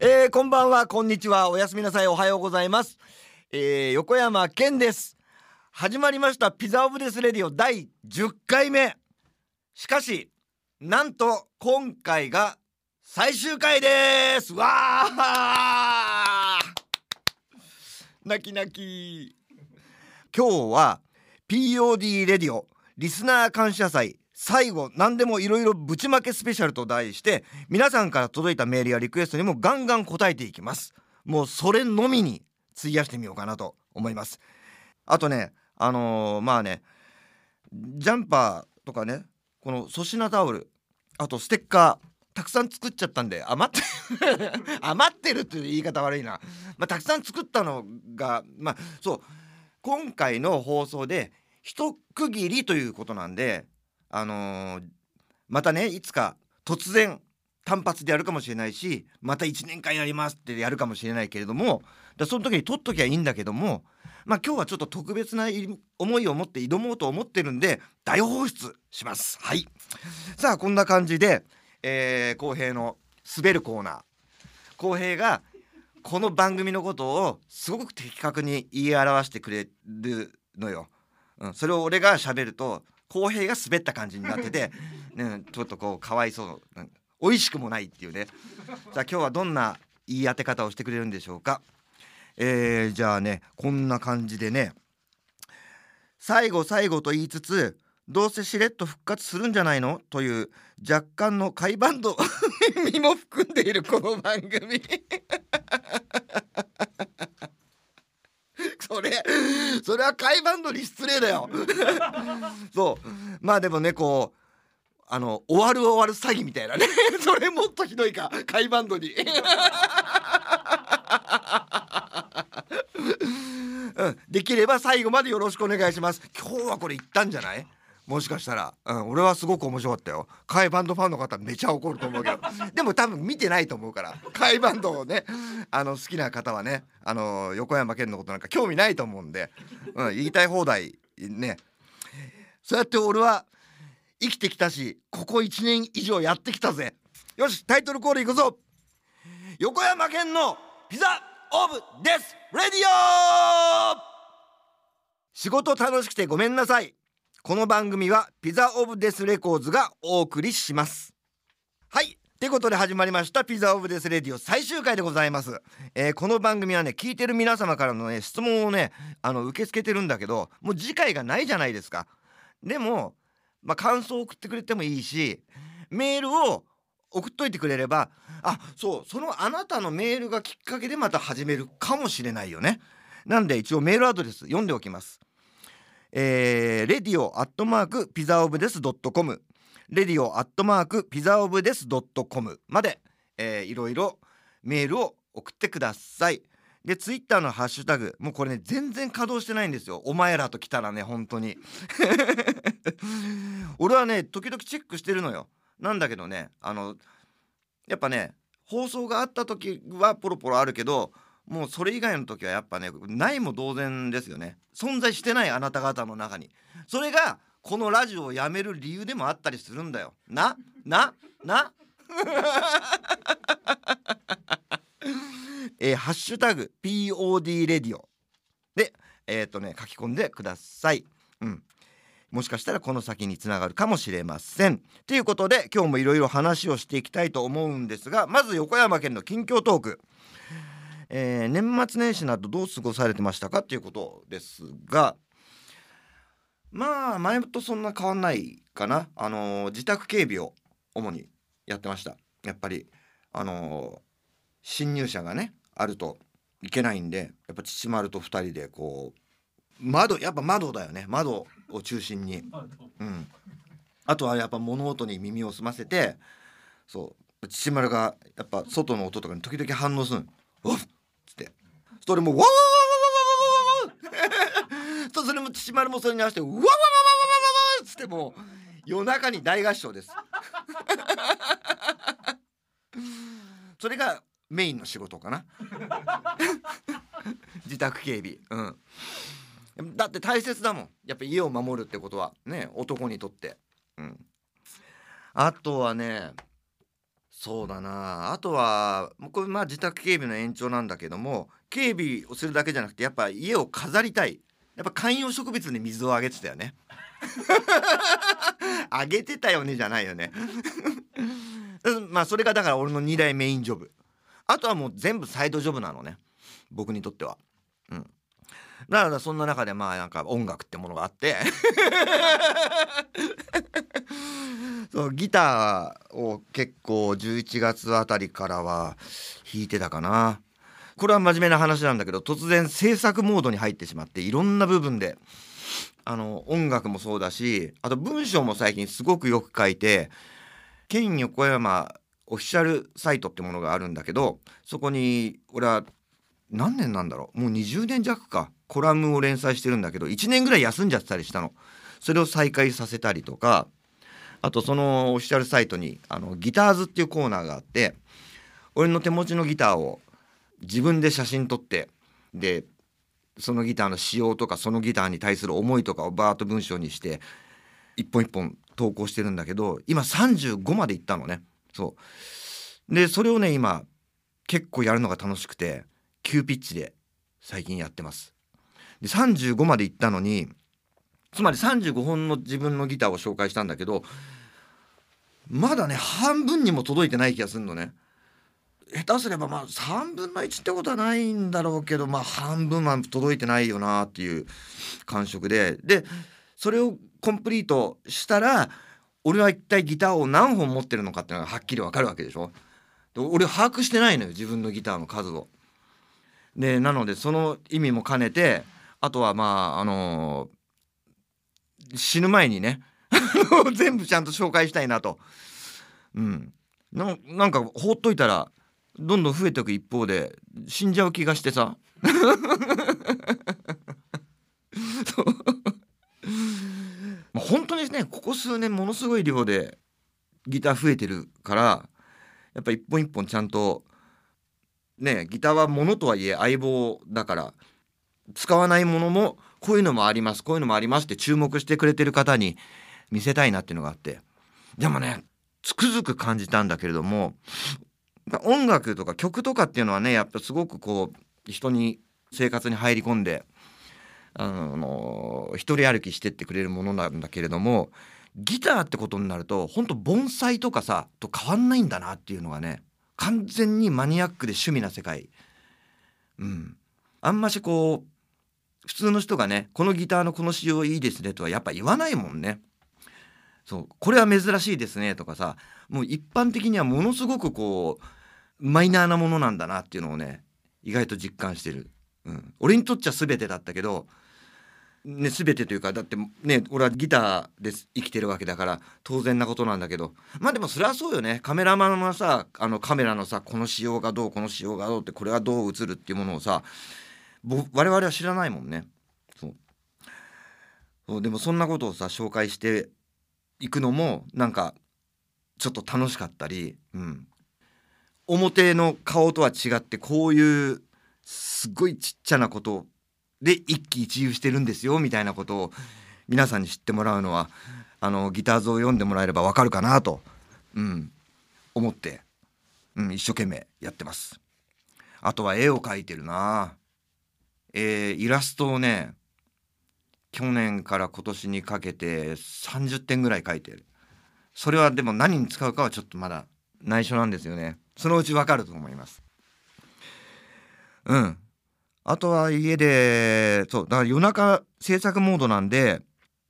えー、こんばんは。こんにちは。おやすみなさい。おはようございます、えー、横山健です。始まりました。ピザオブデスレディオ。第10回目。しかしなんと今回が最終回です。わあ泣き泣き。今日は POD レディオ。リスナー感謝祭。最後何でもいろいろぶちまけスペシャルと題して皆さんから届いたメールやリクエストにもガンガン答えていきます。もうそれのみに費やしてみようかなと思います。あとねあのーまあねジャンパーとかねこの粗品タオルあとステッカーたくさん作っちゃったんで余って 余ってるっていう言い方悪いな、まあ、たくさん作ったのがまあそう今回の放送で一区切りということなんであのーまたねいつか突然単発でやるかもしれないしまた1年間やりますってやるかもしれないけれどもだその時に撮っときゃいいんだけどもまあ今日はちょっと特別な思いを持って挑もうと思ってるんで大放出します。はい。さあこんな感じでえー、浩平の滑るコーナー。浩平がこの番組のことをすごく的確に言い表してくれるのよ、うん、それを俺が喋ると浩平が滑った感じになってて、ね、ちょっとこうかわいそう、うん、美味しくもないっていうね。じゃあ今日はどんな言い当て方をしてくれるんでしょうか。えー、じゃあねこんな感じでね。最後最後と言いつつどうせしれっと復活するんじゃないの？という若干の海バンド 身も含んでいるこの番組それそれは海バンドに失礼だよ。そう。まあでもねこうあの終わる終わる詐欺みたいなね。それもっとひどいか。海バンドにうん、できれば最後までよろしくお願いします。今日はこれ言ったんじゃない？もしかしたら、うん、俺はすごく面白かったよ。カイバンドファンの方めちゃ怒ると思うけど。でも多分見てないと思うから。カイバンドをねあの好きな方はねあの横山健のことなんか興味ないと思うんで、うん、言いたい放題ね。そうやって俺は生きてきたしここ1年以上やってきたぜ。よしタイトルコールいくぞ。横山健のピザオブデスレディオ仕事楽しくてごめんなさい。この番組はピザオブデスレコーズがお送りします。はい。ってことで始まりました PIZZA OF DEATH RADIO 最終回でございます、えーこの番組はね聞いてる皆様からのね質問をねあの受け付けてるんだけどもう次回がないじゃないですか。でもまあ感想を送ってくれてもいいしメールを送っといてくれればあそうそのあなたのメールがきっかけでまた始めるかもしれないよね。なんで一応メールアドレス読んでおきます。えー、レディオアットマーク pizzaofdeath ドットコムレディオアットマークピザオブデスドットコムまで、えー、いろいろメールを送ってください。でツイッターのハッシュタグもうこれね全然稼働してないんですよ。お前らと来たらね本当に。俺はね時々チェックしてるのよ。なんだけどねあのやっぱね放送があった時はポロポロあるけどもうそれ以外の時はやっぱねないも同然ですよね。存在してないあなた方の中に。それがこのラジオをやめる理由でもあったりするんだよ。ななな。えーハッシュタグ POD レディオでえっ、とね書き込んでください。うん。もしかしたらこの先につながるかもしれません。ということで今日もいろいろ話をしていきたいと思うんですがまず横山県の近況トーク、えー年末年始などどう過ごされてましたかっていうことですがまあ前とそんな変わんないかな、あのー自宅警備を主にやってました。やっぱりあのー侵入者がねあるといけないんでやっぱ父丸と2人でこう窓やっぱ窓だよね。窓を中心に、うん、あとはやっぱ物音に耳を澄ませてそう。父丸がやっぱ外の音とかに時々反応する「おっ!」それも「わわわわわわわわわ!」とそれも父丸もそれに合わせて「わわわわわわわわ!」っつってもう夜中に大合唱ですそれがメインの仕事かな自宅警備うんだって大切だもんやっぱ家を守るってことはね男にとってうんあとはねそうだな。あとはこれまあ自宅警備の延長なんだけども警備をするだけじゃなくてやっぱ家を飾りたい。やっぱ観葉植物に水をあげてたよね。あげてたよねじゃないよね。まあそれがだから俺の2大メインジョブ。あとはもう全部サイドジョブなのね。僕にとっては。うん。だからそんな中でまあなんか音楽ってものがあって。そうギターを結構11月あたりからは弾いてたかな。これは真面目な話なんだけど突然制作モードに入ってしまっていろんな部分であの音楽もそうだしあと文章も最近すごくよく書いて県横山オフィシャルサイトってものがあるんだけどそこに俺は何年なんだろう？もう20年弱か。コラムを連載してるんだけど1年ぐらい休んじゃってたりしたの。それを再開させたりとかあとそのオフィシャルサイトにあのギターズっていうコーナーがあって俺の手持ちのギターを自分で写真撮ってでそのギターの仕様とかそのギターに対する思いとかをバーッと文章にして一本一本投稿してるんだけど今35までいったのね。そう。でそれをね今結構やるのが楽しくて急ピッチで最近やってます。で35までいったのにつまり35本の自分のギターを紹介したんだけどまだね半分にも届いてない気がするのね。下手すればまあ3分の1ってことはないんだろうけどまあ半分は届いてないよなっていう感触で。でそれをコンプリートしたら俺は一体ギターを何本持ってるのかっていうのがはっきり分かるわけでしょ。俺把握してないのよ自分のギターの数を。でなのでその意味も兼ねてあとはまああのー、死ぬ前にね 全部ちゃんと紹介したいなと。うん。ななんか放っといたらどんどん増えていく一方で死んじゃう気がしてさ。まあ本当にねここ数年ものすごい量でギター増えてるからやっぱ一本一本ちゃんとねギターはものとはいえ相棒だから使わないものもこういうのもありますこういうのもありますって注目してくれてる方に見せたいなっていうのがあって。でもねつくづく感じたんだけれども音楽とか曲とかっていうのはねやっぱすごくこう人に生活に入り込んであの一人歩きしてってくれるものなんだけれどもギターってことになると本当盆栽とかさと変わんないんだなっていうのがね完全にマニアックで趣味な世界。うん。あんましこう普通の人がねこのギターのこの仕様いいですねとはやっぱ言わないもんね。そうこれは珍しいですねとかさもう一般的にはものすごくこうマイナーなものなんだなっていうのをね意外と実感してる、うん、俺にとっちゃ全てだったけどね、全てというかだってね俺はギターで生きてるわけだから当然なことなんだけど。まあでもそれはそうよね。カメラマンはさあのカメラのさこの仕様がどうこの仕様がどうってこれはどう映るっていうものをさ我々は知らないもんね。そう。そうでもそんなことをさ紹介していくのもなんかちょっと楽しかったり、うん、表の顔とは違ってこういうすごいちっちゃなことで一喜一憂してるんですよみたいなことを皆さんに知ってもらうのはあのギター図を読んでもらえればわかるかなと、うん、思って、うん、一生懸命やってます。あとは絵を描いてるな。えー、イラストをね去年から今年にかけて30点ぐらい描いてる。それはでも何に使うかはちょっとまだ内緒なんですよね。そのうちわかると思いますうんあとは家でそうだから夜中制作モードなんで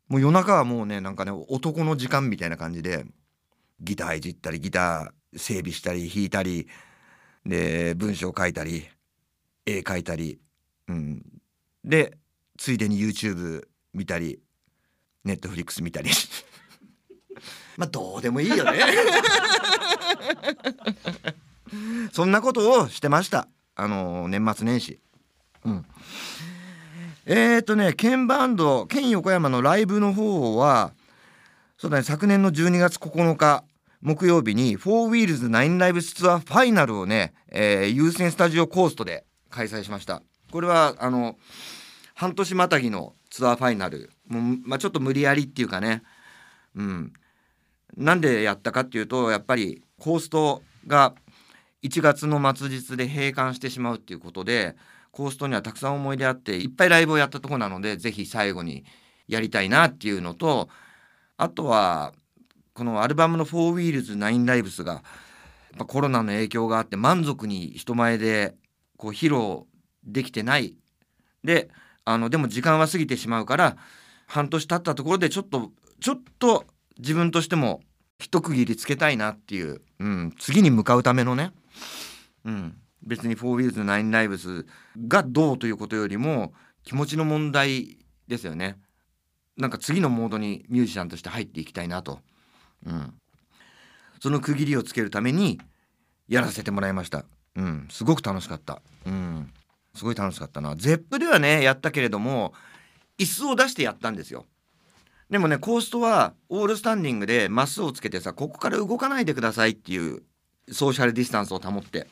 もう夜中はもうねなんかね男の時間みたいな感じでギターいじったりギター整備したり弾いたりで文章書いたり絵描いたり、うん、でついでに YouTube 見たり Netflix 見たり。まあどうでもいいよね。そんなことをしてました。あの年末年始。うん。えーとね Ken Band Ken Yokoyama のライブの方はそうだね昨年の12月9日木曜日に「4Wheels 9Lives ツアーファイナル」をね、えー、 USEN STUDIO COAST で開催しました。これはあの半年またぎのツアーファイナル。もう、まあ、ちょっと無理やりっていうかね。うん。なんでやったかっていうとやっぱりコーストが1月の末日で閉館してしまうっていうことでコーストにはたくさん思い出あっていっぱいライブをやったとこなのでぜひ最後にやりたいなっていうのとあとはこのアルバムの「フォーウィールズ9ライブスがコロナの影響があって満足に人前でこう披露できてない。であのでも時間は過ぎてしまうから半年経ったところでちょっとちょっと自分としても一区切りつけたいなっていう、うん、次に向かうためのね、うん、別に「4Wheels 9Lives がどうということよりも気持ちの問題ですよね。なんか次のモードにミュージシャンとして入っていきたいなと、うん、その区切りをつけるためにやらせてもらいました、うん、すごく楽しかった、うん、すごい楽しかったな。ZEP ではねやったけれども椅子を出してやったんですよ。でもねコーストはオールスタンディングでマスをつけてさここから動かないでくださいっていうソーシャルディスタンスを保って。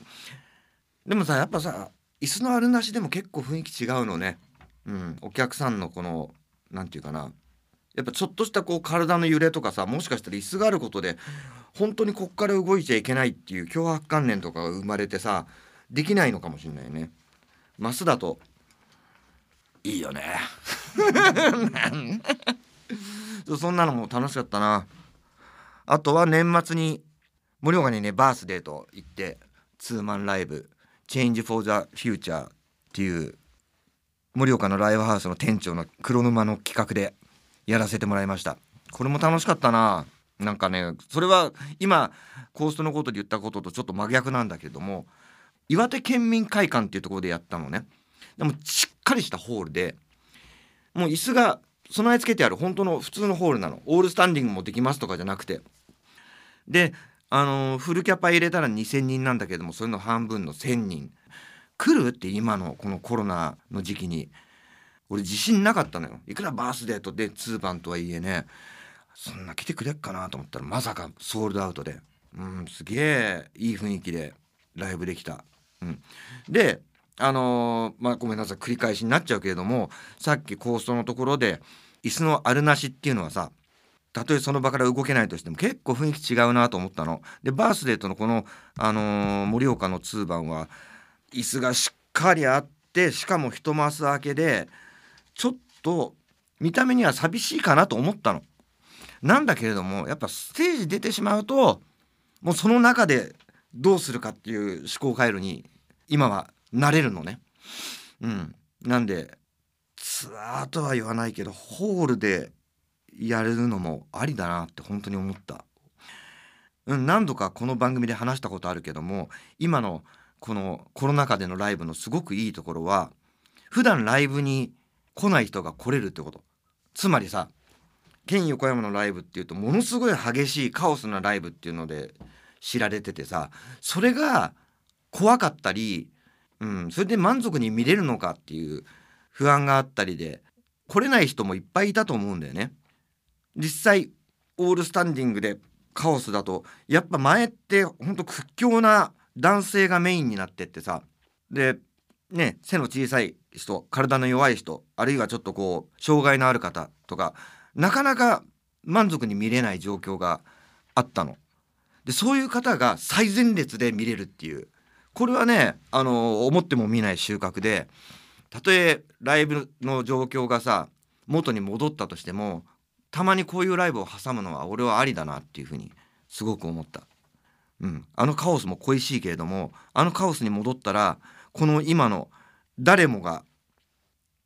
でもさやっぱさ椅子のあるなしでも結構雰囲気違うのね。うん。お客さんのこの何て言うかな。やっぱちょっとしたこう体の揺れとかさもしかしたら椅子があることで本当にこっから動いちゃいけないっていう脅迫観念とかが生まれてさできないのかもしれないね。マスだと。いいよね。そんなのも楽しかったな。あとは年末に盛岡にねバースデーと行ってツーマンライブ「Change for the Future」っていう盛岡のライブハウスの店長の黒沼の企画でやらせてもらいました。これも楽しかったな。なんかねそれは今コーストのことで言ったこととちょっと真逆なんだけども岩手県民会館っていうところでやったのね。でもしっかりしたホールでもう椅子が備え付けてある本当の普通のホールなの。オールスタンディングもできますとかじゃなくて。であの、フルキャパ入れたら2,000人なんだけどもそれの半分の1,000人。来るって今のこのコロナの時期に。俺自信なかったのよ。いくらバースデーとで2番とはいえね。そんな来てくれっかなと思ったらまさかソールドアウトで。うんすげえいい雰囲気でライブできた。うん、であのー、まあごめんなさい繰り返しになっちゃうけれどもさっきコーストのところで椅子のあるなしっていうのはさたとえその場から動けないとしても結構雰囲気違うなと思ったの。でバースデーとのこの、あのー、盛岡の2番は椅子がしっかりあってしかも一マス明けでちょっと見た目には寂しいかなと思ったの。なんだけれどもやっぱステージ出てしまうともうその中でどうするかっていう思考回路に今はなれるのね。うん、なんでツアーとは言わないけどホールでやれるのもありだなって本当に思った。うん、何度かこの番組で話したことあるけども今のこのコロナ禍でのライブのすごくいいところは普段ライブに来ない人が来れるってことつまりさ県横山のライブっていうとものすごい激しいカオスなライブっていうので知られててさそれが怖かったり、うん、それで満足に見れるのかっていう不安があったりで来れない人もいっぱいいたと思うんだよね。実際オールスタンディングでカオスだとやっぱ前ってほんと屈強な男性がメインになってってさでね背の小さい人体の弱い人あるいはちょっとこう障害のある方とかなかなか満足に見れない状況があったの。でそういう方が最前列で見れるっていうこれはねあの思っても見ない収穫でたとえライブの状況がさ元に戻ったとしてもたまにこういうライブを挟むのは俺はありだなっていうふうにすごく思った。うん、あのカオスも恋しいけれどもあのカオスに戻ったらこの今の誰もが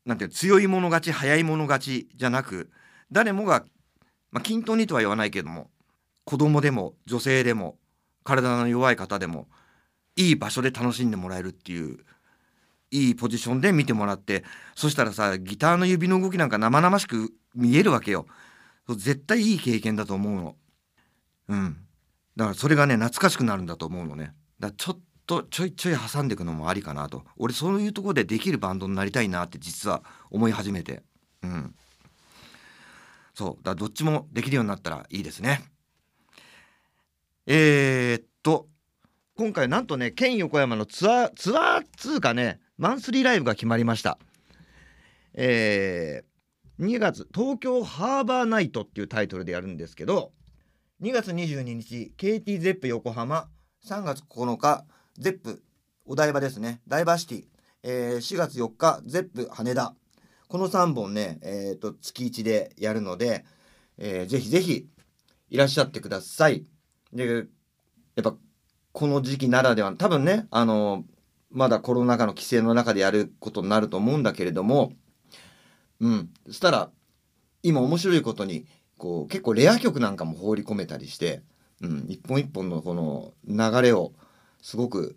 なんていう強い者勝ち早い者勝ちじゃなく誰もが、まあ、均等にとは言わないけども子供でも女性でも体の弱い方でもいい場所で楽しんでもらえるっていういいポジションで見てもらってそしたらさギターの指の動きなんか生々しく見えるわけよ。絶対いい経験だと思うの。うん。だからそれがね懐かしくなるんだと思うのね。だからちょっとちょいちょい挟んでいくのもありかなと。俺そういうとこでできるバンドになりたいなって実は思い始めて。うん。そう。だどっちもできるようになったらいいですね。えー、っと今回なんとね Ken Yokoyama のツアーツアーつうかねマンスリーライブが決まりました。えー、2月東京ハーバーナイトっていうタイトルでやるんですけど2月22日 KT ゼップ横浜3月9日 Zepp お台場ですねダイバーシティ、えー、4月4日 Zepp 羽田。この3本ね、えーと、月1でやるので、えー、ぜひぜひいらっしゃってください。でやっぱこの時期ならでは多分ねあのまだコロナ禍の規制の中でやることになると思うんだけれどもうんそしたら今面白いことにこう結構レア曲なんかも放り込めたりして、うん、一本一本のこの流れをすごく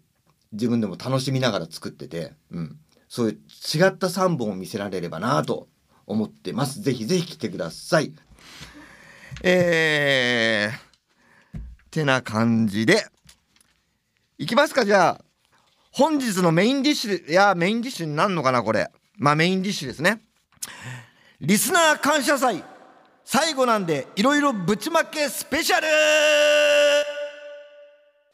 自分でも楽しみながら作ってて、うん、そういう違った3本を見せられればなと思ってます。ぜひぜひ来てください。えー、てな感じでいきますかじゃあ。本日のメインディッシュいやメインディッシュになんのかなこれ。まあメインディッシュですね。リスナー感謝祭最後なんでいろいろぶちまけスペシャル。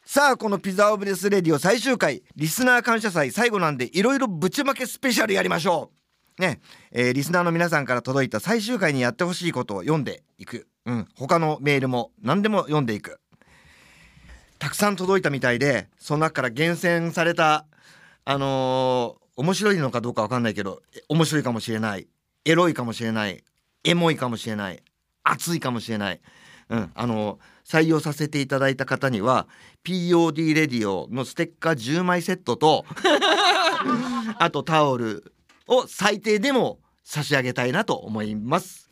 さあこのピザオブレスレディオ最終回リスナー感謝祭最後なんでいろいろぶちまけスペシャルやりましょう。ね。えー、リスナーの皆さんから届いた最終回にやってほしいことを読んでいく、うん、他のメールも何でも読んでいく。たくさん届いたみたいでその中から厳選されたあのー、面白いのかどうかわかんないけど面白いかもしれないエロいかもしれないエモいかもしれない熱いかもしれない、うん、あの採用させていただいた方には POD レディオのステッカー10枚セットと あとタオルを最低でも差し上げたいなと思います。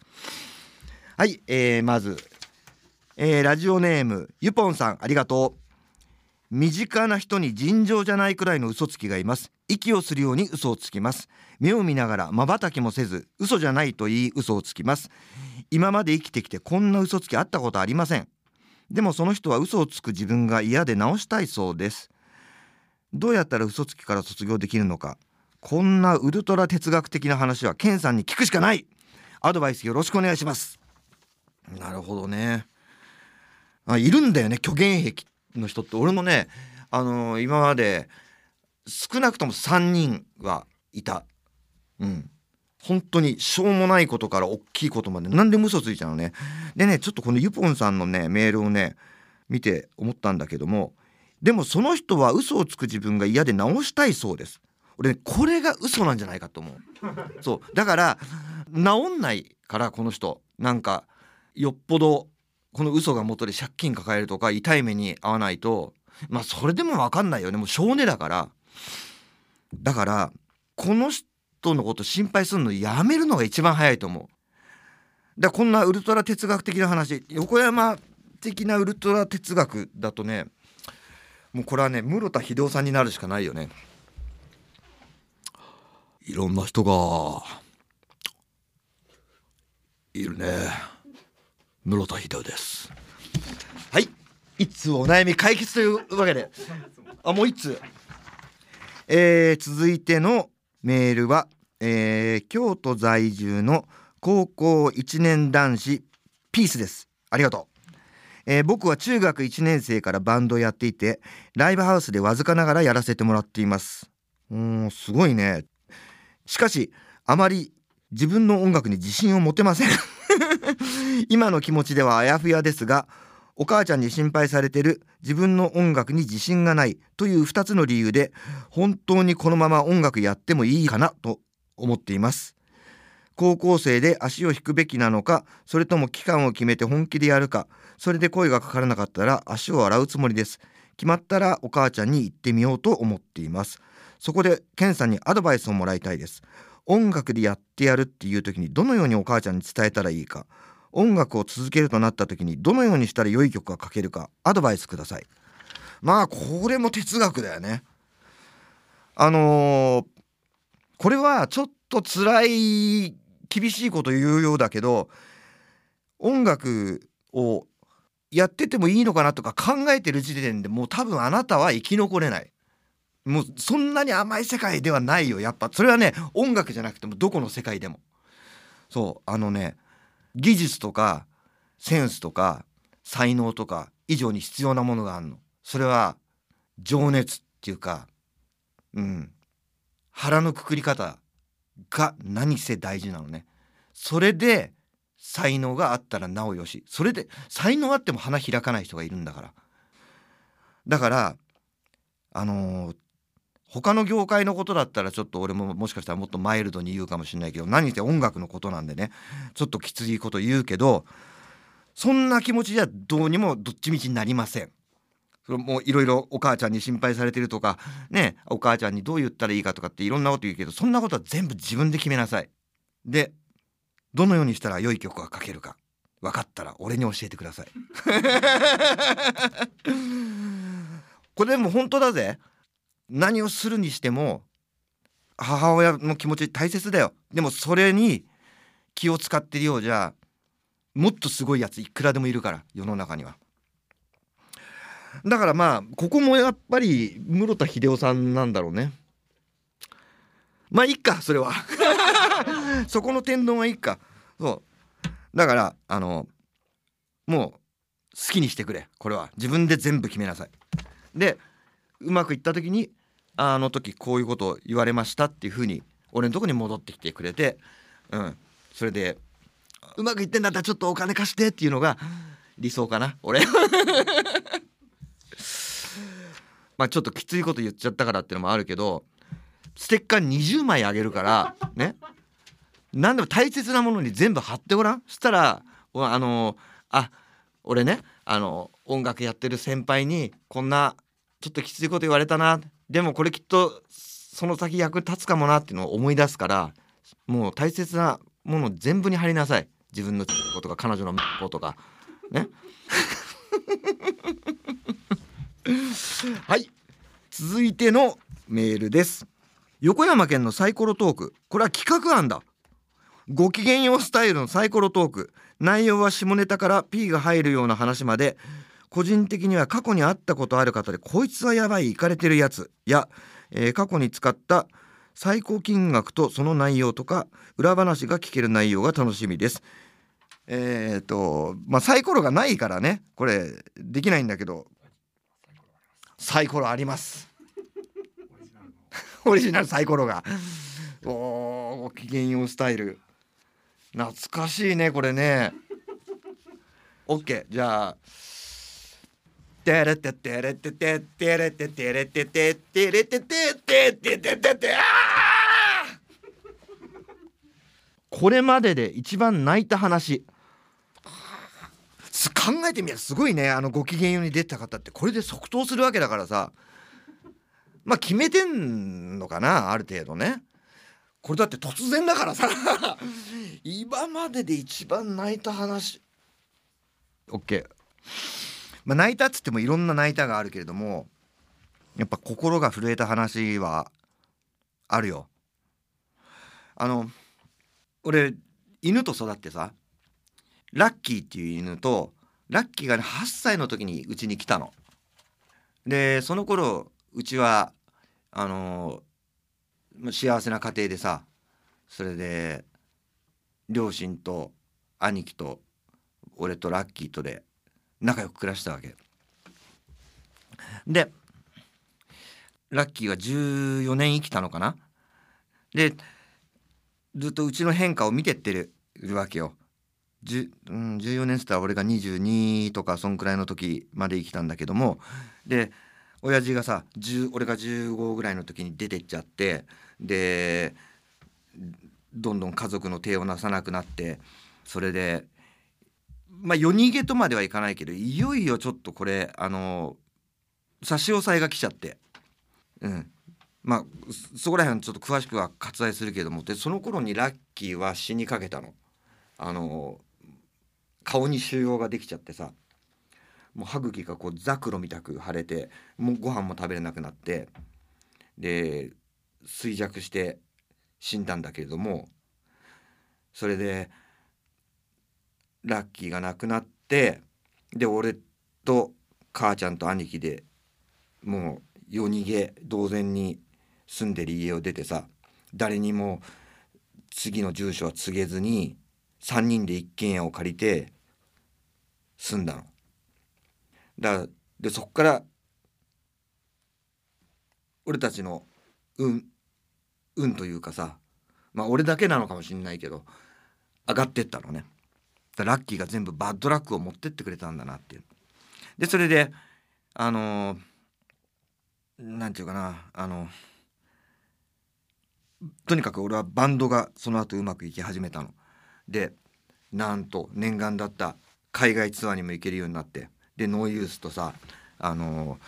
はい、えー、まず、えー、ラジオネームゆぽんさんありがとう。身近な人に尋常じゃないくらいの嘘つきがいます。息をするように嘘をつきます。目を見ながら瞬きもせず嘘じゃないと言い嘘をつきます。今まで生きてきてこんな嘘つきあったことありません。でもその人は嘘をつく自分が嫌で直したいそうです。どうやったら嘘つきから卒業できるのか。こんなウルトラ哲学的な話はケンさんに聞くしかない。アドバイスよろしくお願いします。なるほどね。あいるんだよね虚言癖の人って。俺もねあのー、今まで少なくとも3人はいた。うん。本当にしょうもないことから大きいことまで何でも嘘ついちゃうのね。でねちょっとこのゆぽんさんのねメールをね見て思ったんだけどもでもその人は嘘をつく自分が嫌で直したいそうです。俺、ね、これが嘘なんじゃないかと思う。そう。だから治んないからこの人。なんかよっぽどこの嘘が元で借金抱えるとか痛い目に遭わないとまあそれでも分かんないよね。もう少年だから。だからこの人のこと心配するのやめるのが一番早いと思う。だこんなウルトラ哲学的な話。横山的なウルトラ哲学だとねもうこれはね室田秀夫さんになるしかないよね。いろんな人がいるね。室田秀夫です。はい。一通お悩み解決というわけで。あもう一通えー、続いてのメールは、えー、京都在住の高校1年男子ピースです。ありがとう、えー、僕は中学1年生からバンドをやっていてライブハウスでわずかながらやらせてもらっています。うんすごいね。しかしあまり自分の音楽に自信を持てません。今の気持ちではあやふやですがお母ちゃんに心配されてる自分の音楽に自信がないという2つの理由で本当にこのまま音楽やってもいいかなと思っています。高校生で足を引くべきなのかそれとも期間を決めて本気でやるかそれで声がかからなかったら足を洗うつもりです。決まったらお母ちゃんに行ってみようと思っています。そこでケンさんにアドバイスをもらいたいです。音楽でやってやるっていう時にどのようにお母ちゃんに伝えたらいいか。音楽を続けるとなった時にどのようにしたら良い曲が書けるかアドバイスください。まあこれも哲学だよね。あのー、これはちょっと辛い厳しいこと言うようだけど音楽をやっててもいいのかなとか考えてる時点でもう多分あなたは生き残れない。もうそんなに甘い世界ではないよやっぱ。それはね音楽じゃなくてもどこの世界でも。そうあのね技術とかセンスとか才能とか以上に必要なものがあるの。それは情熱っていうかうん。腹のくくり方が何せ大事なのね。それで才能があったらなおよし。それで才能あっても花開かない人がいるんだから。だからあのー他の業界のことだったらちょっと俺ももしかしたらもっとマイルドに言うかもしれないけど何せ音楽のことなんでねちょっときついこと言うけどそんな気持ちじゃどうにもどっちみちになりません。それもういろいろお母ちゃんに心配されてるとかねお母ちゃんにどう言ったらいいかとかっていろんなこと言うけどそんなことは全部自分で決めなさい。でどのようにしたら良い曲が書けるか分かったら俺に教えてください。これでも本当だぜ。何をするにしても母親の気持ち大切だよ。でもそれに気を使ってるようじゃもっとすごいやついくらでもいるから世の中には。だからまあここもやっぱり室田秀夫さんなんだろうね。まあいいかそれは。そこの天丼はいいか。そう。だからあのもう好きにしてくれこれは。自分で全部決めなさい。でうまくいった時にあの時こういうことを言われましたっていうふうに俺のとこに戻ってきてくれて、うん、それでうまくいってんだったらちょっとお金貸してっていうのが理想かな俺。まあちょっときついこと言っちゃったからっていうのもあるけどステッカー20枚あげるからね。何でも大切なものに全部貼ってごらん。そしたらあのあ俺ねあの音楽やってる先輩にこんなちょっときついこと言われたな。でもこれきっとその先役立つかもなっていうのを思い出すからもう大切なもの全部に貼りなさい。自分のことか彼女のことか。ね？はい。続いてのメールです。横山県のサイコロトーク。これは企画案だ。ご機嫌ようスタイルのサイコロトーク。内容は下ネタから P が入るような話まで。個人的には過去に会ったことある方でこいつはやばいイかれてるやつや、えー、過去に使った最高金額とその内容とか裏話が聞ける内容が楽しみです。えっ、ー、とまあサイコロがないからねこれできないんだけどサイコロあります。オリジナルサイコロが。おおご機嫌ようスタイル懐かしいねこれね。OK じゃあテレテテレテテテレテテレテテテレテテテテテテテこれまでで一番泣いた話考えてみればすごいねあのご機嫌ように出た方ってこれで即答するわけだからさまあ決めてんのかなある程度ねこれだって突然だからさ今までで一番泣いた話 OK まあ、泣いたっつってもいろんな泣いたがあるけれどもやっぱ心が震えた話はあるよ。あの俺犬と育ってさラッキーっていう犬とラッキーがね8歳の時にうちに来たの。でその頃うちはあの幸せな家庭でさそれで両親と兄貴と俺とラッキーとで仲良く暮らしたわけ。でラッキーは14年生きたのかな？でずっとうちの変化を見てってるわけよ。うん、14年っつったら俺が22とかそんくらいの時まで生きたんだけども。で親父がさ俺が15ぐらいの時に出てっちゃって。でどんどん家族の手をなさなくなって。それでまあ夜逃げとまではいかないけどいよいよちょっとこれあの差し押さえが来ちゃって。うん。まあそこら辺ちょっと詳しくは割愛するけどもでその頃にラッキーは死にかけたの。あの顔に腫瘍ができちゃってさ。もう歯茎がこうザクロみたく腫れてもうご飯も食べれなくなって。で衰弱して死んだんだけれどもそれでラッキーが亡くなってで俺と母ちゃんと兄貴でもう夜逃げ同然に住んでる家を出てさ誰にも次の住所は告げずに3人で一軒家を借りて住んだの。だでそっから俺たちの運運というかさまあ俺だけなのかもしんないけど上がってったのね。ラッキーが全部バッドラックを持ってってくれたんだなっていう。でそれであのー、なんていうかなあのとにかく俺はバンドがその後うまくいき始めたの。でなんと念願だった海外ツアーにも行けるようになってでノーユースとさあの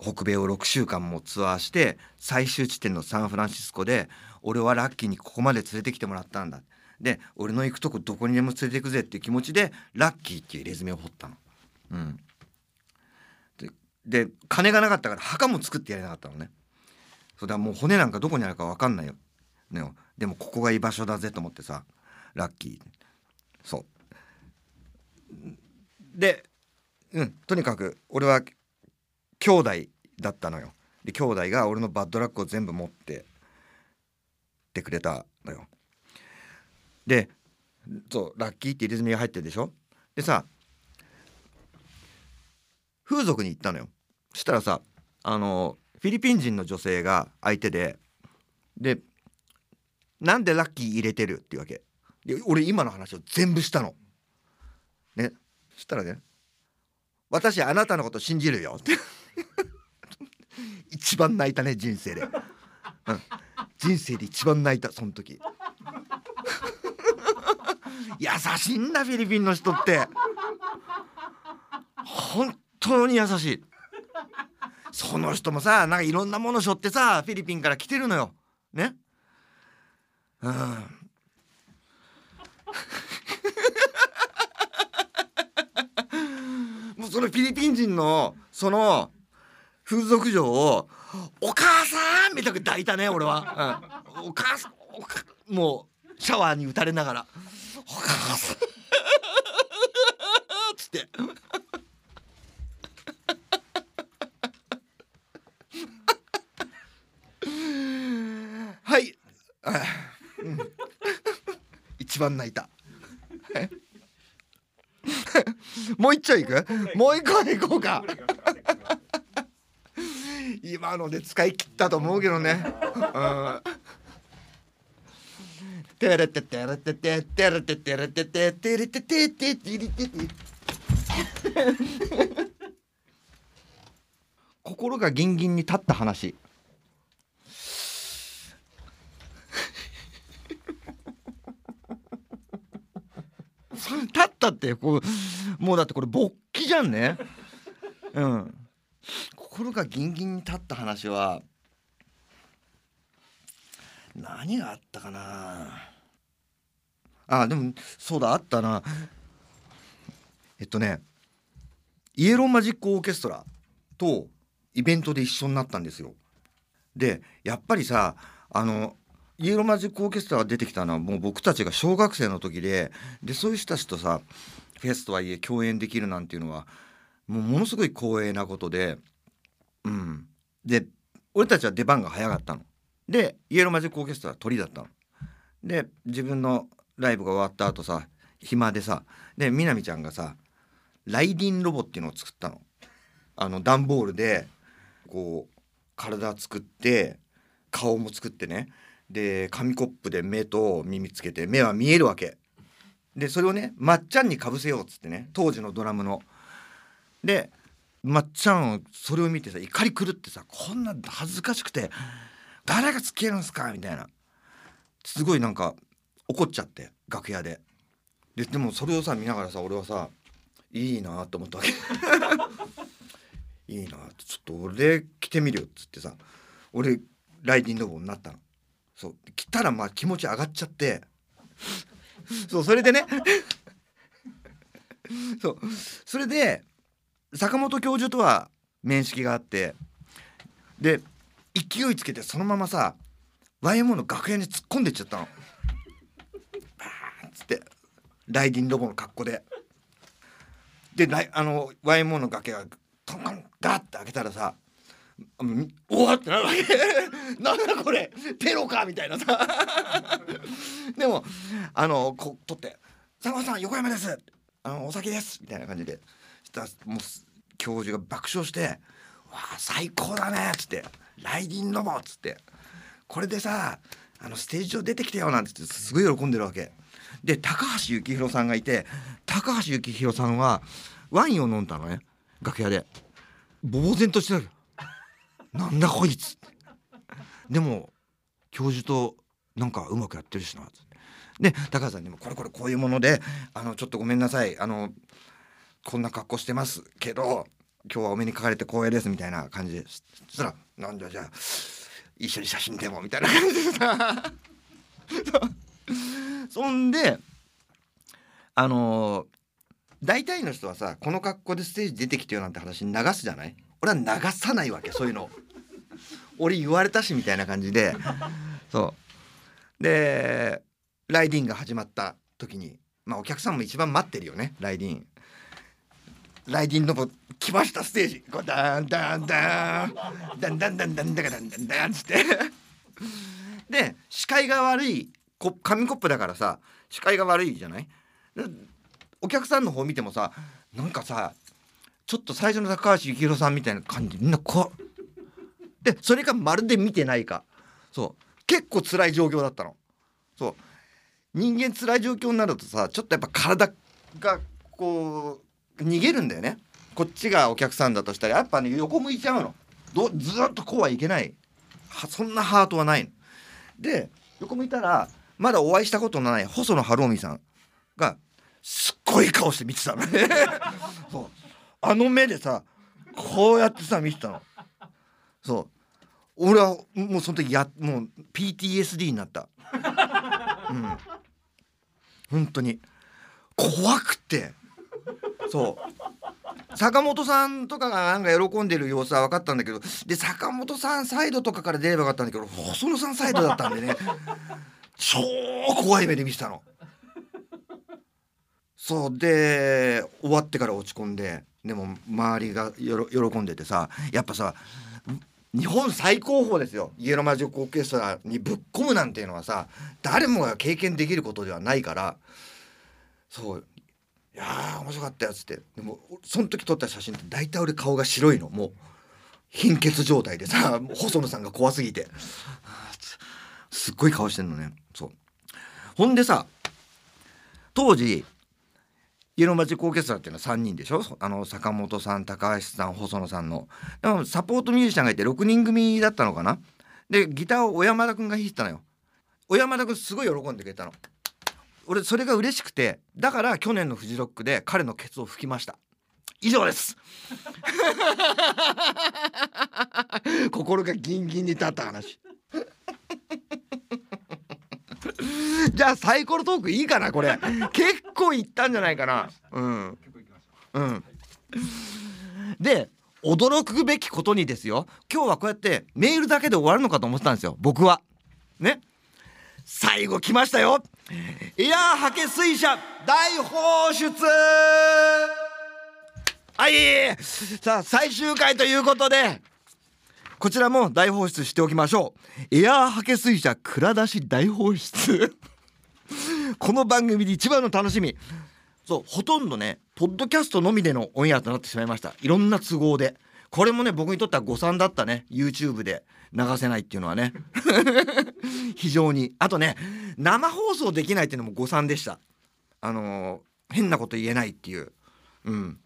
北米を6週間もツアーして最終地点のサンフランシスコで俺はラッキーにここまで連れてきてもらったんだで俺の行くとこどこにでも連れてくぜっていう気持ちでラッキーっていうレズメを彫ったの。うん、で金がなかったから墓も作ってやれなかったのね。そうだもう骨なんかどこにあるか分かんないよ。ね、でもここが居場所だぜと思ってさラッキーそうでうんとにかく俺は兄弟だったのよで兄弟が俺のバッドラックを全部持ってってくれたのよでそうラッキーって入れ墨が入ってるでしょ？でさ風俗に行ったのよ。そしたらさあのフィリピン人の女性が相手ででなんでラッキー入れてるっていうわけ？で俺今の話を全部したの。ね？そしたらね私あなたのこと信じるよ。っ て一番泣いたね人生で、うん、人生で一番泣いたその時。優しいんだフィリピンの人って。本当に優しい。その人もさなんかいろんなもの背負ってさフィリピンから来てるのよ。ね。うん。もうそのフィリピン人のその風俗嬢を「お母さん!」みたいな抱いたね俺は、うん、お母さんもうシャワーに打たれながら「お母さん! 」つって。はい、うん、一番泣いた。もう一丁いく？もう一個いこうか。今ので使い切ったと思うけどね。うんテレテテレテテテレテテレテテテレテテテテレテテ心がギンギンに立った話。立ったってこうもうだってこれ勃起じゃんね。うん。心がギンギンに立った話は何があったかな。あでもそうだあったな。えっとねイエローマジックオーケストラとイベントで一緒になったんですよ。でやっぱりさあのイエローマジックオーケストラが出てきたのはもう僕たちが小学生の時ででそういう人たちとさフェスとはいえ共演できるなんていうのはもうものすごい光栄なことでうん。で俺たちは出番が早かったの。でイエローマジックオーケストラ鳥だったの。で自分のライブが終わった後さ暇でさでみなみちゃんがさライディンロボっていうのを作ったの。あの段ボールでこう体作って顔も作ってねで紙コップで目と耳つけて目は見えるわけでそれをねまっちゃんにかぶせようっつってね当時のドラムの。でまっちゃんそれを見てさ怒り狂ってさこんな恥ずかしくて誰がつけるんすか？みたいな。すごいなんか怒っちゃって楽屋で。ででもそれをさ見ながらさ俺はさいいなと思ったわけ。いいなちょっと俺着てみるよっつってさ俺ライディングボになったの。そう。来たらまあ気持ち上がっちゃって。そうそれでね。そう。それで坂本教授とは面識があって。で勢いつけてそのままさ YMO の楽屋に突っ込んでっちゃったの。バーンっつってライディンロボの格好で。であの YMO の楽屋がトントンガッて開けたらさおわってなるわけ。なんだこれテロかみたいなさ。でもあのこ取って「佐野さん横山です。あのお酒です」みたいな感じで。したもう教授が爆笑して「わあ最高だね」っつって「ライディンロボ」っつって「これでさあのステージ上出てきたよ」なんてってすごい喜んでるわけ。で高橋幸宏さんがいて高橋幸宏さんはワインを飲んだのね楽屋で。呆然としてるなんだこいつ。でも教授となんかうまくやってるしな。で高橋さんにもこれこれこういうものであのちょっとごめんなさい。あのこんな格好してますけど今日はお目にかかれて光栄ですみたいな感じで。そしたら「なんじゃじゃあ一緒に写真でも」みたいな感じでさ。そんであのー、大体の人はさこの格好でステージ出てきてよなんて話流すじゃない？俺は流さないわけそういうの。俺言われたしみたいな感じで。そう。でライディンが始まった時にまあお客さんも一番待ってるよねライディン。ライディンの来ましたステージ。こうダンダンダンダンダンダンダンダンダンダンダンってで視界が悪い紙コップだからさ視界が悪いじゃないお客さんの方見てもさなんかさちょっと最初の高橋幸宏さんみたいな感じみんなこうでそれがまるで見てないかそう結構辛い状況だったのそう人間辛い状況になるとさちょっとやっぱ体がこう逃げるんだよね。こっちがお客さんだとしたらやっぱね横向いちゃうの。どずっとこうはいけない。そんなハートはないの。で横向いたらまだお会いしたことのない細野晴臣さんがすっごい顔して見てたの。ね そう。あの目でさこうやってさ見てたの。そう。俺はもうその時やもう PTSD になった。うん。本当に。怖くて。そう。坂本さんとかがなんか喜んでる様子は分かったんだけどで坂本さんサイドとかから出ればよかったんだけど細野さんサイドだったんでね 超怖い目で見てたの。そうで終わってから落ち込んででも周りが喜んでてさやっぱさ日本最高峰ですよ。イエローマジックオーケストラにぶっ込むなんていうのはさ誰もが経験できることではないから。そういやー面白かったやつって。でもその時撮った写真って大体俺顔が白いの。もう貧血状態でさ細野さんが怖すぎて。すっごい顔してんのね。そう。ほんでさ当時イエローマジックオーケストラっていうのは3人でしょ？あの坂本さん高橋さん細野さんの。でもサポートミュージシャンがいて6人組だったのかな？でギターを小山田君が弾いてたのよ。小山田君すごい喜んでくれたの。俺それが嬉しくてだから去年のフジロックで彼のケツを吹きました。以上です。心がギンギンに立った話。じゃあサイコロトークいいかなこれ。結構いったんじゃないかな。うん。うん。で驚くべきことにですよ。今日はこうやってメールだけで終わるのかと思ってたんですよ僕は。ね最後来ましたよ。エアーハケ水車大放出。はいさあ最終回ということでこちらも大放出しておきましょう。エアーハケ水車蔵出し大放出。この番組で一番の楽しみ。そうほとんどねポッドキャストのみでのオンエアとなってしまいました。いろんな都合で。これもね僕にとっては誤算だったね。YouTube で流せないっていうのはね。非常に。あとね生放送できないっていうのも誤算でした。あのー、変なこと言えないっていう。うん。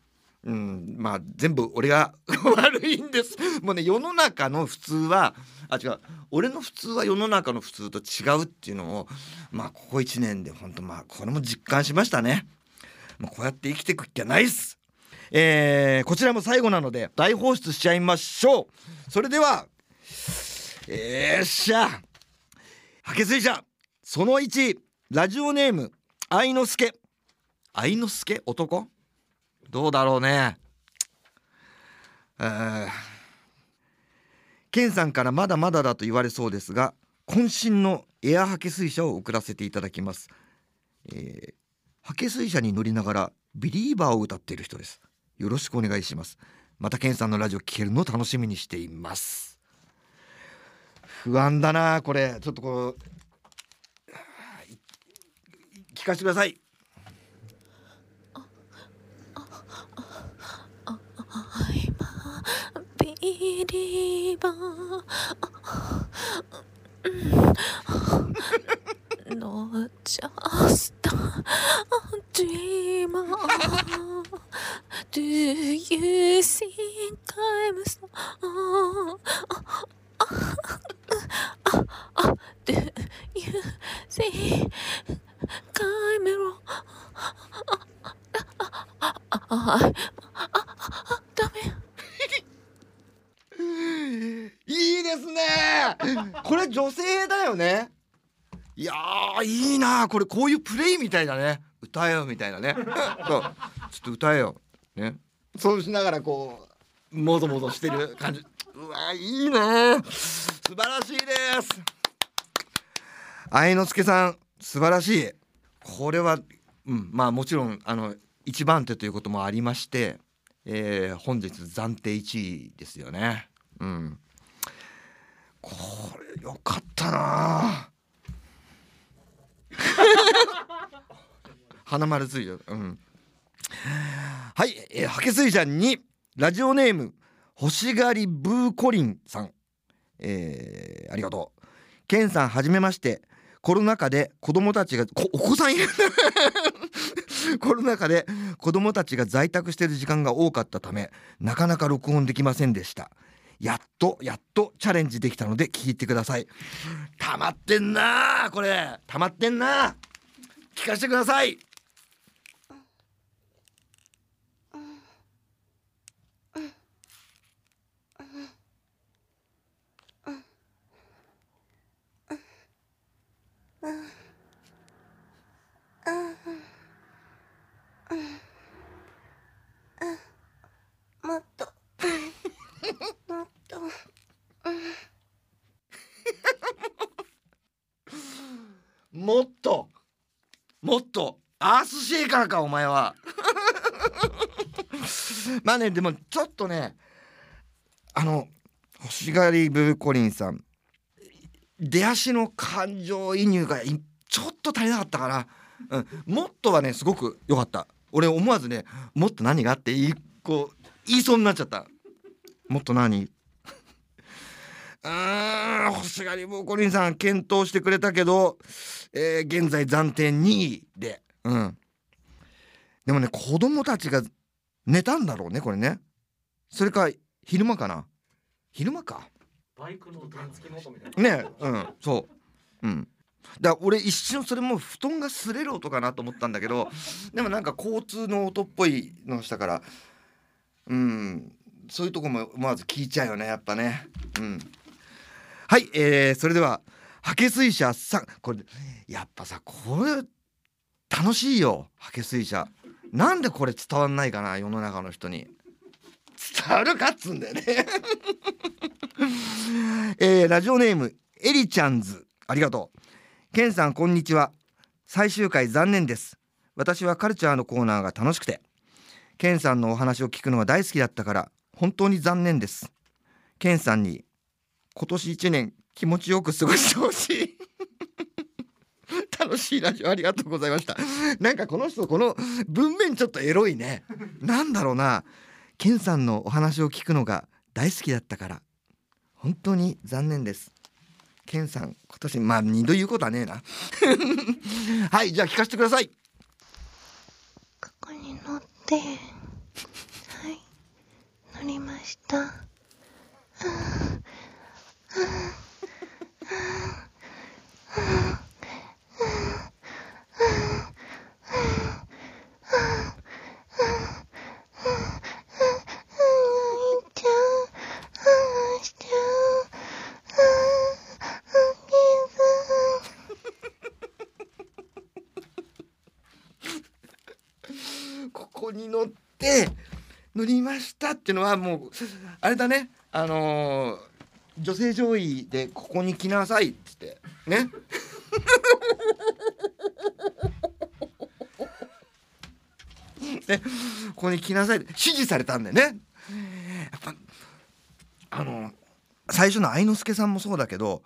うん、まあ全部俺が 悪いんです。もうね世の中の普通はあ違う。俺の普通は世の中の普通と違うっていうのをまあここ1年で本当まあこれも実感しましたね。もうこうやって生きてくっきゃないっす。えー、こちらも最後なので大放出しちゃいましょう。それではえー、っしゃ。け水車その1ラジオネーム愛之助。愛之助？男？どうだろうね。えー、ケンさんからまだまだだと言われそうですが渾身のエアハケ水車を送らせていただきます、えー、ハケ水車に乗りながらビリーバーを歌っている人です。よろしくお願いします。またケンさんのラジオ聞けるのを楽しみにしています。不安だなこれ。ちょっとこう聞かせてください。リバー not just a dreamer. Do you think I'm so? Do you think I'm wrong? ああダメいいですねこれ女性だよねいやいいなこれこういうプレイみたいだね。歌えよみたいなね。そう。ちょっと歌えよ。ね。そうしながらこうもぞもぞしてる感じ。うわいいね。素晴らしいです。愛之助さん素晴らしい。これは、うん、まあもちろんあの一番手ということもありまして、えー、本日暫定1位ですよね。うん。これよかったな花丸ついようん。はい、えー、ハケスイちゃんにラジオネーム欲しがりブーコリンさん。えー、ありがとう。ケンさんはじめまして。コロナ禍で子供たちがお子さんいる コロナ禍で子供たちが在宅してる時間が多かったためなかなか録音できませんでした。やっとやっとチャレンジできたので聞いてください。溜まってんなこれ。溜まってんな聞かせてくださいもっとっとアースシェイカーかお前は。まあねでもちょっとねあの星狩りブーコリンさん。出足の感情移入がちょっと足りなかったから、うん、もっとはねすごく良かった。俺思わずねもっと何があっていいこう言いそうになっちゃった。もっと何うん星狩りボーコリンさん検討してくれたけど、えー、現在暫定2位で。うん。でもね子供たちが寝たんだろうねこれね。それか昼間かな。昼間か。バイクの原付の音みたいな。ねうんそう。うん。だから俺一瞬それも布団が擦れる音かなと思ったんだけどでもなんか交通の音っぽいのしたからうん。そういうとこも思わず聞いちゃうよねやっぱね。うんはい、えー、それではハ水車さん。これやっぱさこれ楽しいよ。ハケ水車なんでこれ伝わんないかな世の中の人に。伝わるかっつんだよね。えー、ラジオネームエリちゃんズ。ありがとう。ケンさんこんにちは。最終回残念です。私はカルチャーのコーナーが楽しくて。ケンさんのお話を聞くのが大好きだったから本当に残念です。ケンさんに今年1年気持ちよく過ごしてほしい。楽しいラジオありがとうございました。なんかこの人この文面ちょっとエロいね。なんだろうな。ケンさんのお話を聞くのが大好きだったから。本当に残念です。ケンさん今年まあ二度言うことはねえな。はいじゃあ聞かせてください。ここに乗ってはい乗りましたここに乗って乗りましたっていうのはもうあれだね。あのー女性上位でここに来なさいっつって。ね。ね。ここに来なさい指示されたんだよね。やっぱあの最初の愛之助さんもそうだけど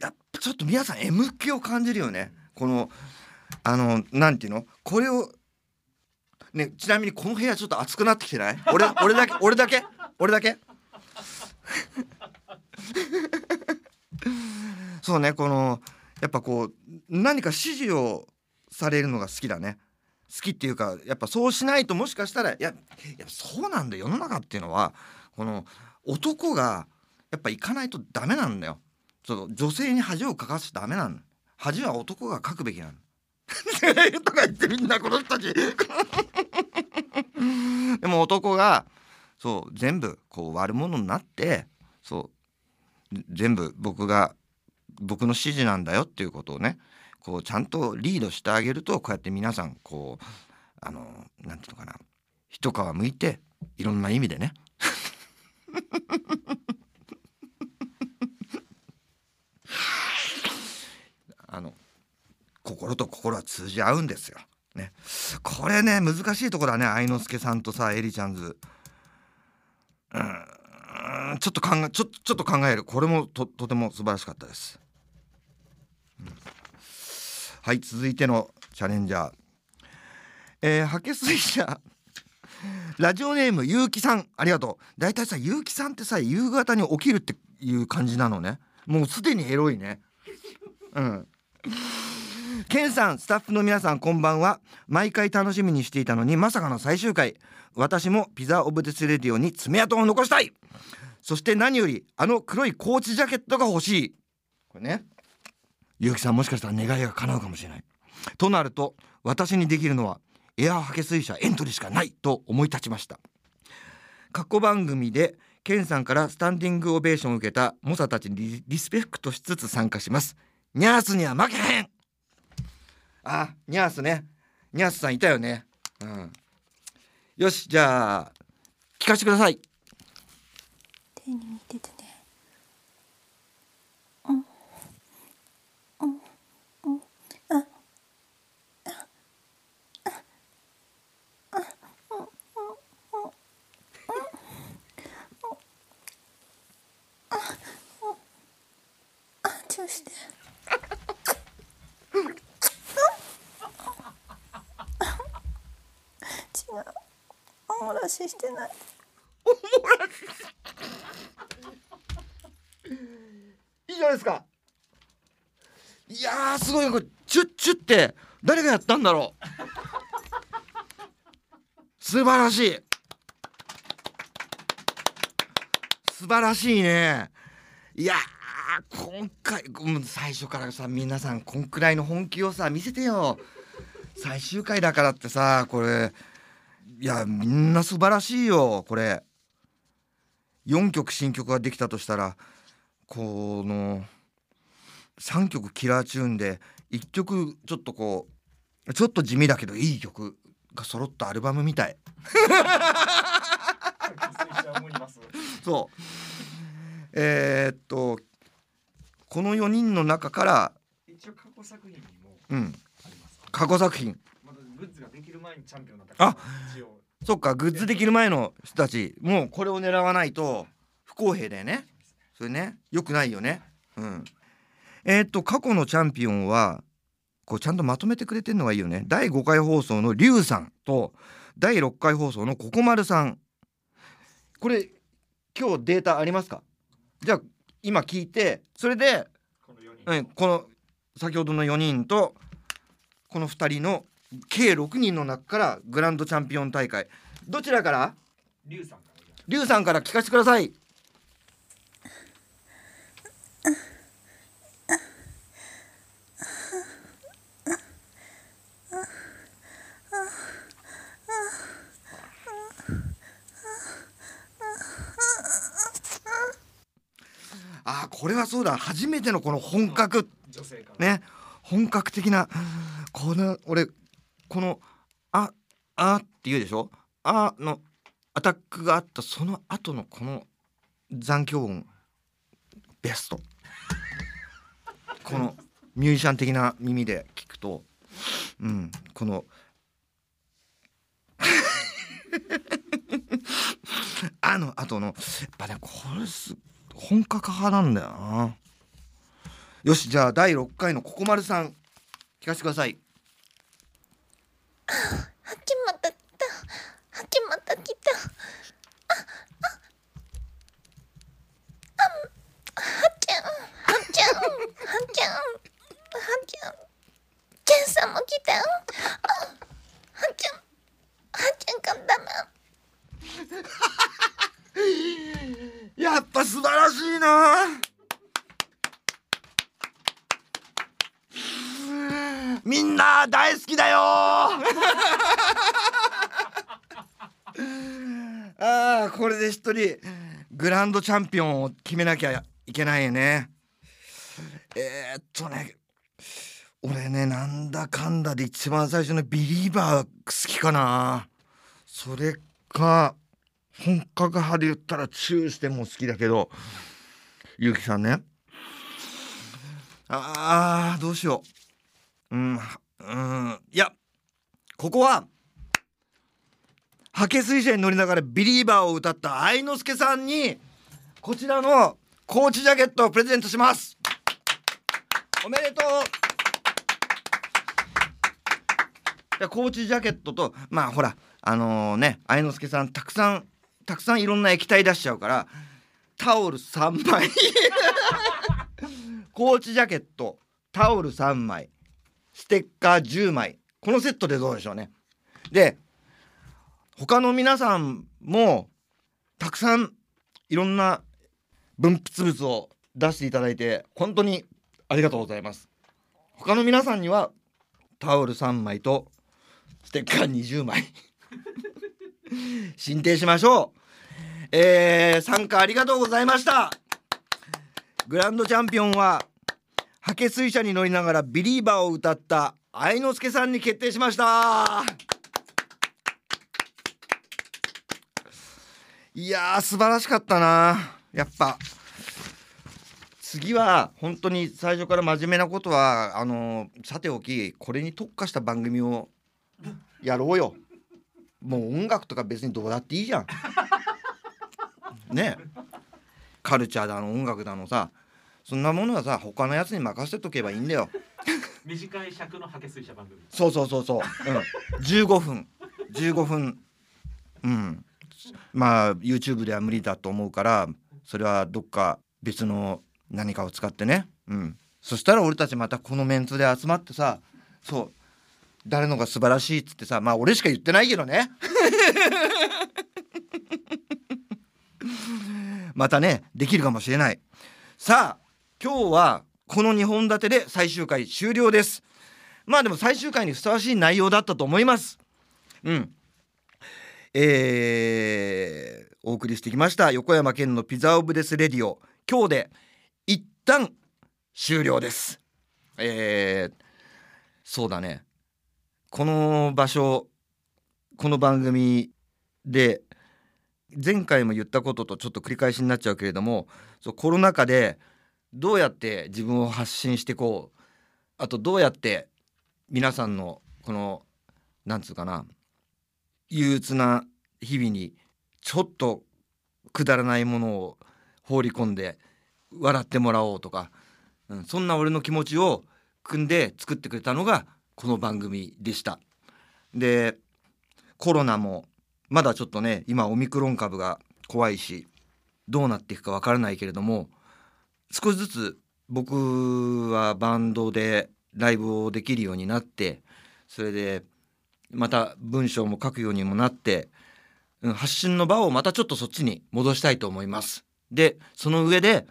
やっぱちょっと皆さん M 気を感じるよね。このあのなんていうの？これをねちなみにこの部屋ちょっと暑くなってきてない？俺俺だけ俺だけ？俺だけ？そうねこのやっぱこう何か指示をされるのが好きだね。好きっていうかやっぱそうしないともしかしたらいやいやそうなんだ世の中っていうのはこの男がやっぱ行かないとダメなんだよ。その女性に恥をかかしちゃダメなの恥は男がかくべきなの とか言ってみんなこの人たち。でも男がそう全部こう悪者になってそう全部僕が僕の指示なんだよっていうことをねこうちゃんとリードしてあげるとこうやって皆さんこうあのなんていうのかな一皮むいていろんな意味でね あの心と心は通じ合うんですよ。ね、これね難しいとこだね。愛之助さんとさエリちゃんズ。うん。ちょっと考えちょちょっと考える。これもととても素晴らしかったです。うん、はい続いてのチャレンジャー。えー、ハケ水車ラジオネームゆうきさん。ありがとう。だいたいさゆうきさんってさ夕方に起きるっていう感じなのね。もうすでにエロいね。うん。ケンさんスタッフの皆さんこんばんは。毎回楽しみにしていたのにまさかの最終回。私もピザオブデスレディオに爪痕を残したい。そして何よりあの黒いコーチジャケットが欲しい。これね。結城さんもしかしたら願いが叶うかもしれない。となると私にできるのはエアハケ水車エントリーしかない。と思い立ちました。過去番組でケンさんからスタンディングオベーションを受けた猛者たちにリスペクトしつつ参加します。ニャースには負けへん。あニャースね。ニャースさんいたよね。うん。よしじゃあ聞かせてください。手握っててね。ししてない。い。いじゃないですか。いやすごい。これチュッチュって誰がやったんだろう。素晴らしい。素晴らしいね。いや今回最初からさ皆さんこんくらいの本気をさ見せてよ。最終回だからってさこれ。いやみんな素晴らしいよこれ。4曲新曲ができたとしたらこの3曲キラーチューンで1曲ちょっとこうちょっと地味だけどいい曲が揃ったアルバムみたい。そう。えー、っとこの4人の中から一応過去作品にもうん。過去作品前にチャンピオンだったあそっかグッズできる前の人たちもうこれを狙わないと不公平だよね。それねよくないよね。うん。えー、っと過去のチャンピオンはこうちゃんとまとめてくれてるのがいいよね。第5回放送のリュウさんと第6回放送のココマルさん。これ今日データありますか？じゃあ今聞いてそれでこの,、うん、この先ほどの4人とこの2人の計6人の中からグランドチャンピオン大会。どちらから？リュウさんから。リュウさんから聞かせてください。あこれはそうだ。初めてのこの本格。ね。本格的な。この俺この「あ」「あ」って言うでしょ「あ」のアタックがあったその後のこの残響音。ベスト。このミュージシャン的な耳で聞くと。うん。この あの後のやっぱねこれす本格派なんだよな。よしじゃあ第6回のここまるさん聞かせてください。はきまた来た。はきまた来た。あああはちゃんはちゃんはちゃんはちゃんケンさんも来たあはちゃんはちゃんかんだなやっぱ素晴らしいなみんな大好きだよあーこれで一人グランドチャンピオンを決めなきゃいけないよね。えー、っとね俺ねなんだかんだで一番最初のビリーバー好きかな。それか本格派で言ったらチューしても好きだけどゆうきさんね。あーどうしよう。うんうんいやここはハケ水車に乗りながらビリーバーを歌った愛之助さんにこちらのコーチジャケットをプレゼントします。おめでとう。でコーチジャケットとまあほらあのね愛之助さんたくさんたくさんいろんな液体出しちゃうからタオル3枚。コーチジャケットタオル3枚ステッカー10枚。このセットでどうでしょうね。で他の皆さんもたくさんいろんな分泌物を出していただいて本当にありがとうございます。他の皆さんにはタオル3枚とステッカー20枚。進呈しましょう。えー、参加ありがとうございました。グランドチャンピオンはハケ水車に乗りながらビリーバーを歌った愛之助さんに決定しました。いやー素晴らしかったな。やっぱ。次は本当に最初から真面目なことはあのさておきこれに特化した番組をやろうよ。もう音楽とか別にどうだっていいじゃん。ね。カルチャーだの音楽だのさ。そんなものはさ他のやつに任せとけばいいんだよ。短い尺のハケ水車番組。そうそうそうそう、うん、15分。15分。うんまあ YouTube では無理だと思うからそれはどっか別の何かを使ってね。うん。そしたら俺たちまたこのメンツで集まってさそう誰のが素晴らしいっつってさまあ俺しか言ってないけどね。またねできるかもしれない。さあ今日はこの2本立てで最終回終了です。まあでも最終回にふさわしい内容だったと思います。うん。えー、お送りしてきました横山県のピザオブデスレディオ。今日で一旦終了です。えー、そうだね。この場所この番組で前回も言ったこととちょっと繰り返しになっちゃうけれどもそうコロナ禍でどうやって自分を発信していこうあとどうやって皆さんのこのなんつうかな憂鬱な日々にちょっとくだらないものを放り込んで笑ってもらおうとか、うん、そんな俺の気持ちを組んで作ってくれたのがこの番組でした。でコロナもまだちょっとね今オミクロン株が怖いしどうなっていくかわからないけれども少しずつ僕はバンドでライブをできるようになってそれでまた文章も書くようにもなって、うん、発信の場をまたちょっとそっちに戻したいと思います。でその上で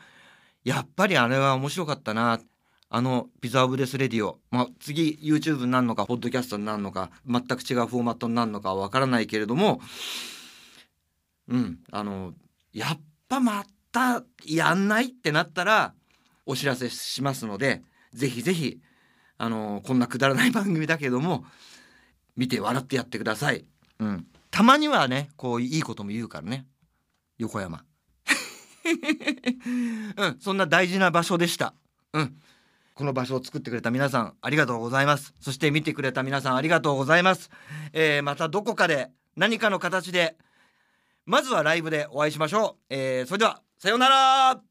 やっぱりあれは面白かったなあのピザオブデスレディオ、まあ、次 YouTube になるのかポッドキャストになるのか全く違うフォーマットになるのかわからないけれどもうんあのやっぱまたやんないってなったらお知らせしますのでぜひぜひあのこんなくだらない番組だけども見て笑ってやってください。うん、たまにはねこういいことも言うからね横山。うん、そんな大事な場所でした。うん。この場所を作ってくれた皆さんありがとうございます。そして見てくれた皆さんありがとうございます。えーまたどこかで何かの形でまずはライブでお会いしましょう。えーそれではさようなら